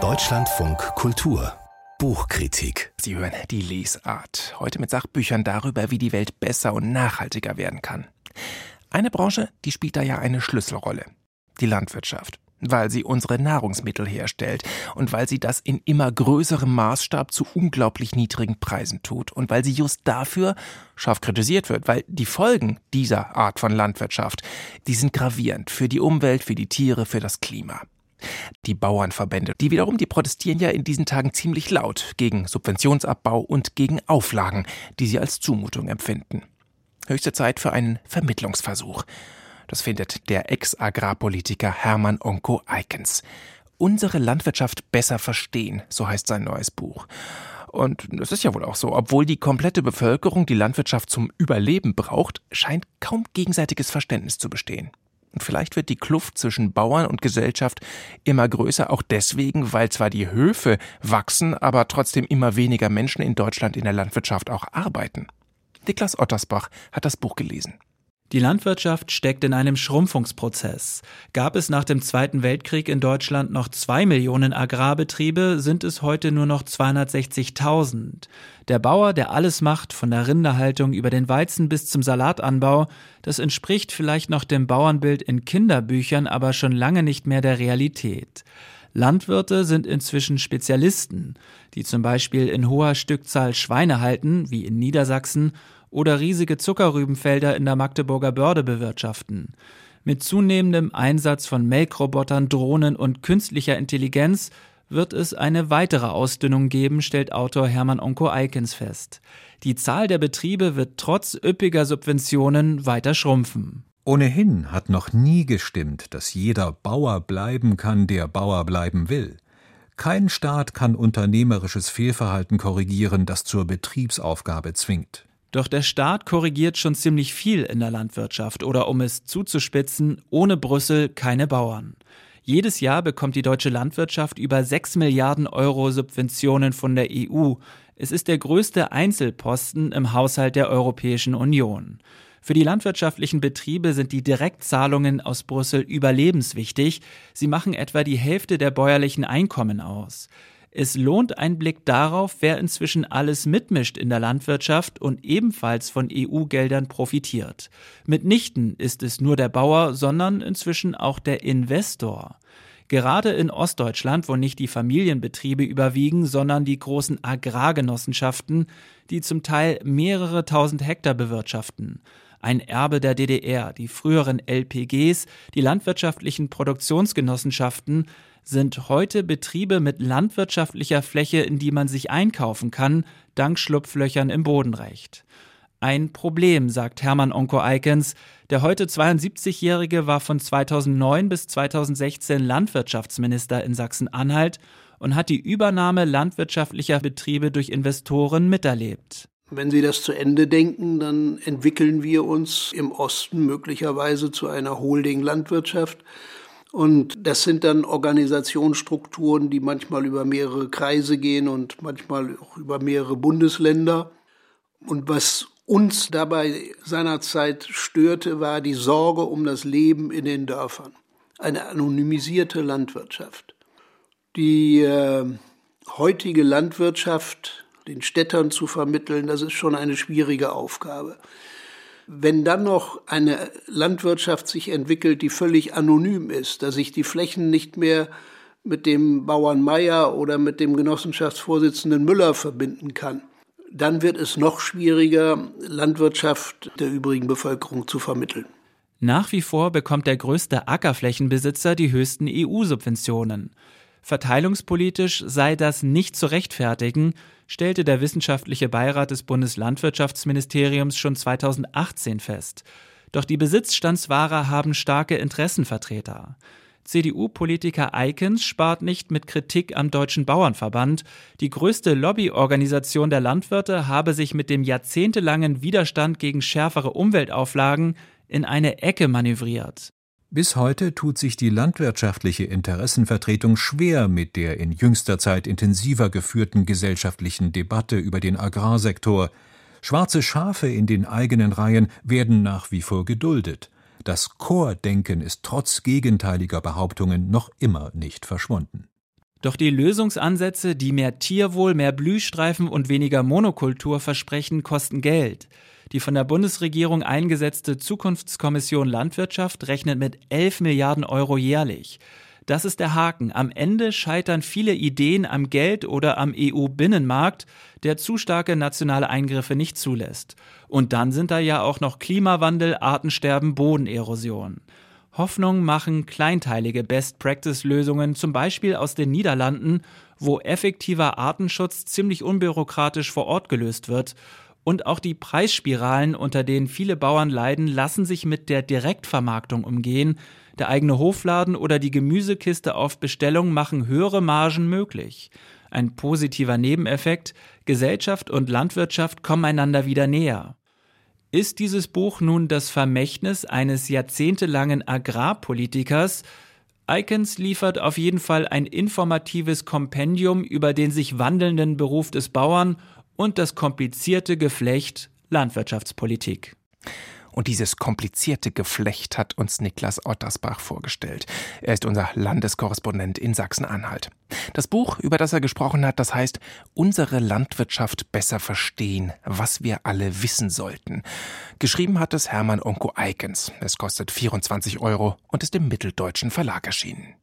Deutschlandfunk Kultur Buchkritik. Sie hören die Lesart. Heute mit Sachbüchern darüber, wie die Welt besser und nachhaltiger werden kann. Eine Branche, die spielt da ja eine Schlüsselrolle. Die Landwirtschaft. Weil sie unsere Nahrungsmittel herstellt und weil sie das in immer größerem Maßstab zu unglaublich niedrigen Preisen tut und weil sie just dafür scharf kritisiert wird, weil die Folgen dieser Art von Landwirtschaft, die sind gravierend für die Umwelt, für die Tiere, für das Klima. Die Bauernverbände, die wiederum, die protestieren ja in diesen Tagen ziemlich laut gegen Subventionsabbau und gegen Auflagen, die sie als Zumutung empfinden. Höchste Zeit für einen Vermittlungsversuch. Das findet der Ex-Agrarpolitiker Hermann Onko Eikens. Unsere Landwirtschaft besser verstehen, so heißt sein neues Buch. Und es ist ja wohl auch so, obwohl die komplette Bevölkerung die Landwirtschaft zum Überleben braucht, scheint kaum gegenseitiges Verständnis zu bestehen. Und vielleicht wird die Kluft zwischen Bauern und Gesellschaft immer größer, auch deswegen, weil zwar die Höfe wachsen, aber trotzdem immer weniger Menschen in Deutschland in der Landwirtschaft auch arbeiten. Niklas Ottersbach hat das Buch gelesen. Die Landwirtschaft steckt in einem Schrumpfungsprozess. Gab es nach dem Zweiten Weltkrieg in Deutschland noch zwei Millionen Agrarbetriebe, sind es heute nur noch 260.000. Der Bauer, der alles macht, von der Rinderhaltung über den Weizen bis zum Salatanbau, das entspricht vielleicht noch dem Bauernbild in Kinderbüchern, aber schon lange nicht mehr der Realität. Landwirte sind inzwischen Spezialisten, die zum Beispiel in hoher Stückzahl Schweine halten, wie in Niedersachsen, oder riesige Zuckerrübenfelder in der Magdeburger Börde bewirtschaften. Mit zunehmendem Einsatz von Melkrobotern, Drohnen und künstlicher Intelligenz wird es eine weitere Ausdünnung geben, stellt Autor Hermann Onko Eikens fest. Die Zahl der Betriebe wird trotz üppiger Subventionen weiter schrumpfen. Ohnehin hat noch nie gestimmt, dass jeder Bauer bleiben kann, der Bauer bleiben will. Kein Staat kann unternehmerisches Fehlverhalten korrigieren, das zur Betriebsaufgabe zwingt. Doch der Staat korrigiert schon ziemlich viel in der Landwirtschaft oder um es zuzuspitzen, ohne Brüssel keine Bauern. Jedes Jahr bekommt die deutsche Landwirtschaft über 6 Milliarden Euro Subventionen von der EU. Es ist der größte Einzelposten im Haushalt der Europäischen Union. Für die landwirtschaftlichen Betriebe sind die Direktzahlungen aus Brüssel überlebenswichtig. Sie machen etwa die Hälfte der bäuerlichen Einkommen aus. Es lohnt ein Blick darauf, wer inzwischen alles mitmischt in der Landwirtschaft und ebenfalls von EU-Geldern profitiert. Mitnichten ist es nur der Bauer, sondern inzwischen auch der Investor. Gerade in Ostdeutschland, wo nicht die Familienbetriebe überwiegen, sondern die großen Agrargenossenschaften, die zum Teil mehrere tausend Hektar bewirtschaften. Ein Erbe der DDR, die früheren LPGs, die landwirtschaftlichen Produktionsgenossenschaften, sind heute Betriebe mit landwirtschaftlicher Fläche, in die man sich einkaufen kann, dank Schlupflöchern im Bodenrecht. Ein Problem, sagt Hermann Onko Eikens. Der heute 72-Jährige war von 2009 bis 2016 Landwirtschaftsminister in Sachsen-Anhalt und hat die Übernahme landwirtschaftlicher Betriebe durch Investoren miterlebt. Wenn Sie das zu Ende denken, dann entwickeln wir uns im Osten möglicherweise zu einer Holding-Landwirtschaft und das sind dann Organisationsstrukturen, die manchmal über mehrere Kreise gehen und manchmal auch über mehrere Bundesländer. Und was uns dabei seinerzeit störte, war die Sorge um das Leben in den Dörfern. Eine anonymisierte Landwirtschaft. Die äh, heutige Landwirtschaft den Städtern zu vermitteln, das ist schon eine schwierige Aufgabe. Wenn dann noch eine Landwirtschaft sich entwickelt, die völlig anonym ist, dass ich die Flächen nicht mehr mit dem Bauern Meier oder mit dem Genossenschaftsvorsitzenden Müller verbinden kann, dann wird es noch schwieriger, Landwirtschaft der übrigen Bevölkerung zu vermitteln. Nach wie vor bekommt der größte Ackerflächenbesitzer die höchsten EU-Subventionen. Verteilungspolitisch sei das nicht zu rechtfertigen, stellte der wissenschaftliche Beirat des Bundeslandwirtschaftsministeriums schon 2018 fest. Doch die Besitzstandswahrer haben starke Interessenvertreter. CDU-Politiker Eikens spart nicht mit Kritik am Deutschen Bauernverband. Die größte Lobbyorganisation der Landwirte habe sich mit dem jahrzehntelangen Widerstand gegen schärfere Umweltauflagen in eine Ecke manövriert. Bis heute tut sich die landwirtschaftliche Interessenvertretung schwer mit der in jüngster Zeit intensiver geführten gesellschaftlichen Debatte über den Agrarsektor. Schwarze Schafe in den eigenen Reihen werden nach wie vor geduldet. Das Chordenken ist trotz gegenteiliger Behauptungen noch immer nicht verschwunden. Doch die Lösungsansätze, die mehr Tierwohl, mehr Blühstreifen und weniger Monokultur versprechen, kosten Geld. Die von der Bundesregierung eingesetzte Zukunftskommission Landwirtschaft rechnet mit 11 Milliarden Euro jährlich. Das ist der Haken. Am Ende scheitern viele Ideen am Geld oder am EU-Binnenmarkt, der zu starke nationale Eingriffe nicht zulässt. Und dann sind da ja auch noch Klimawandel, Artensterben, Bodenerosion. Hoffnung machen kleinteilige Best-Practice-Lösungen, zum Beispiel aus den Niederlanden, wo effektiver Artenschutz ziemlich unbürokratisch vor Ort gelöst wird. Und auch die Preisspiralen, unter denen viele Bauern leiden, lassen sich mit der Direktvermarktung umgehen. Der eigene Hofladen oder die Gemüsekiste auf Bestellung machen höhere Margen möglich. Ein positiver Nebeneffekt, Gesellschaft und Landwirtschaft kommen einander wieder näher. Ist dieses Buch nun das Vermächtnis eines jahrzehntelangen Agrarpolitikers? Icons liefert auf jeden Fall ein informatives Kompendium über den sich wandelnden Beruf des Bauern und das komplizierte Geflecht Landwirtschaftspolitik. Und dieses komplizierte Geflecht hat uns Niklas Ottersbach vorgestellt. Er ist unser Landeskorrespondent in Sachsen-Anhalt. Das Buch, über das er gesprochen hat, das heißt Unsere Landwirtschaft besser verstehen, was wir alle wissen sollten. Geschrieben hat es Hermann Onko Eikens. Es kostet 24 Euro und ist im Mitteldeutschen Verlag erschienen.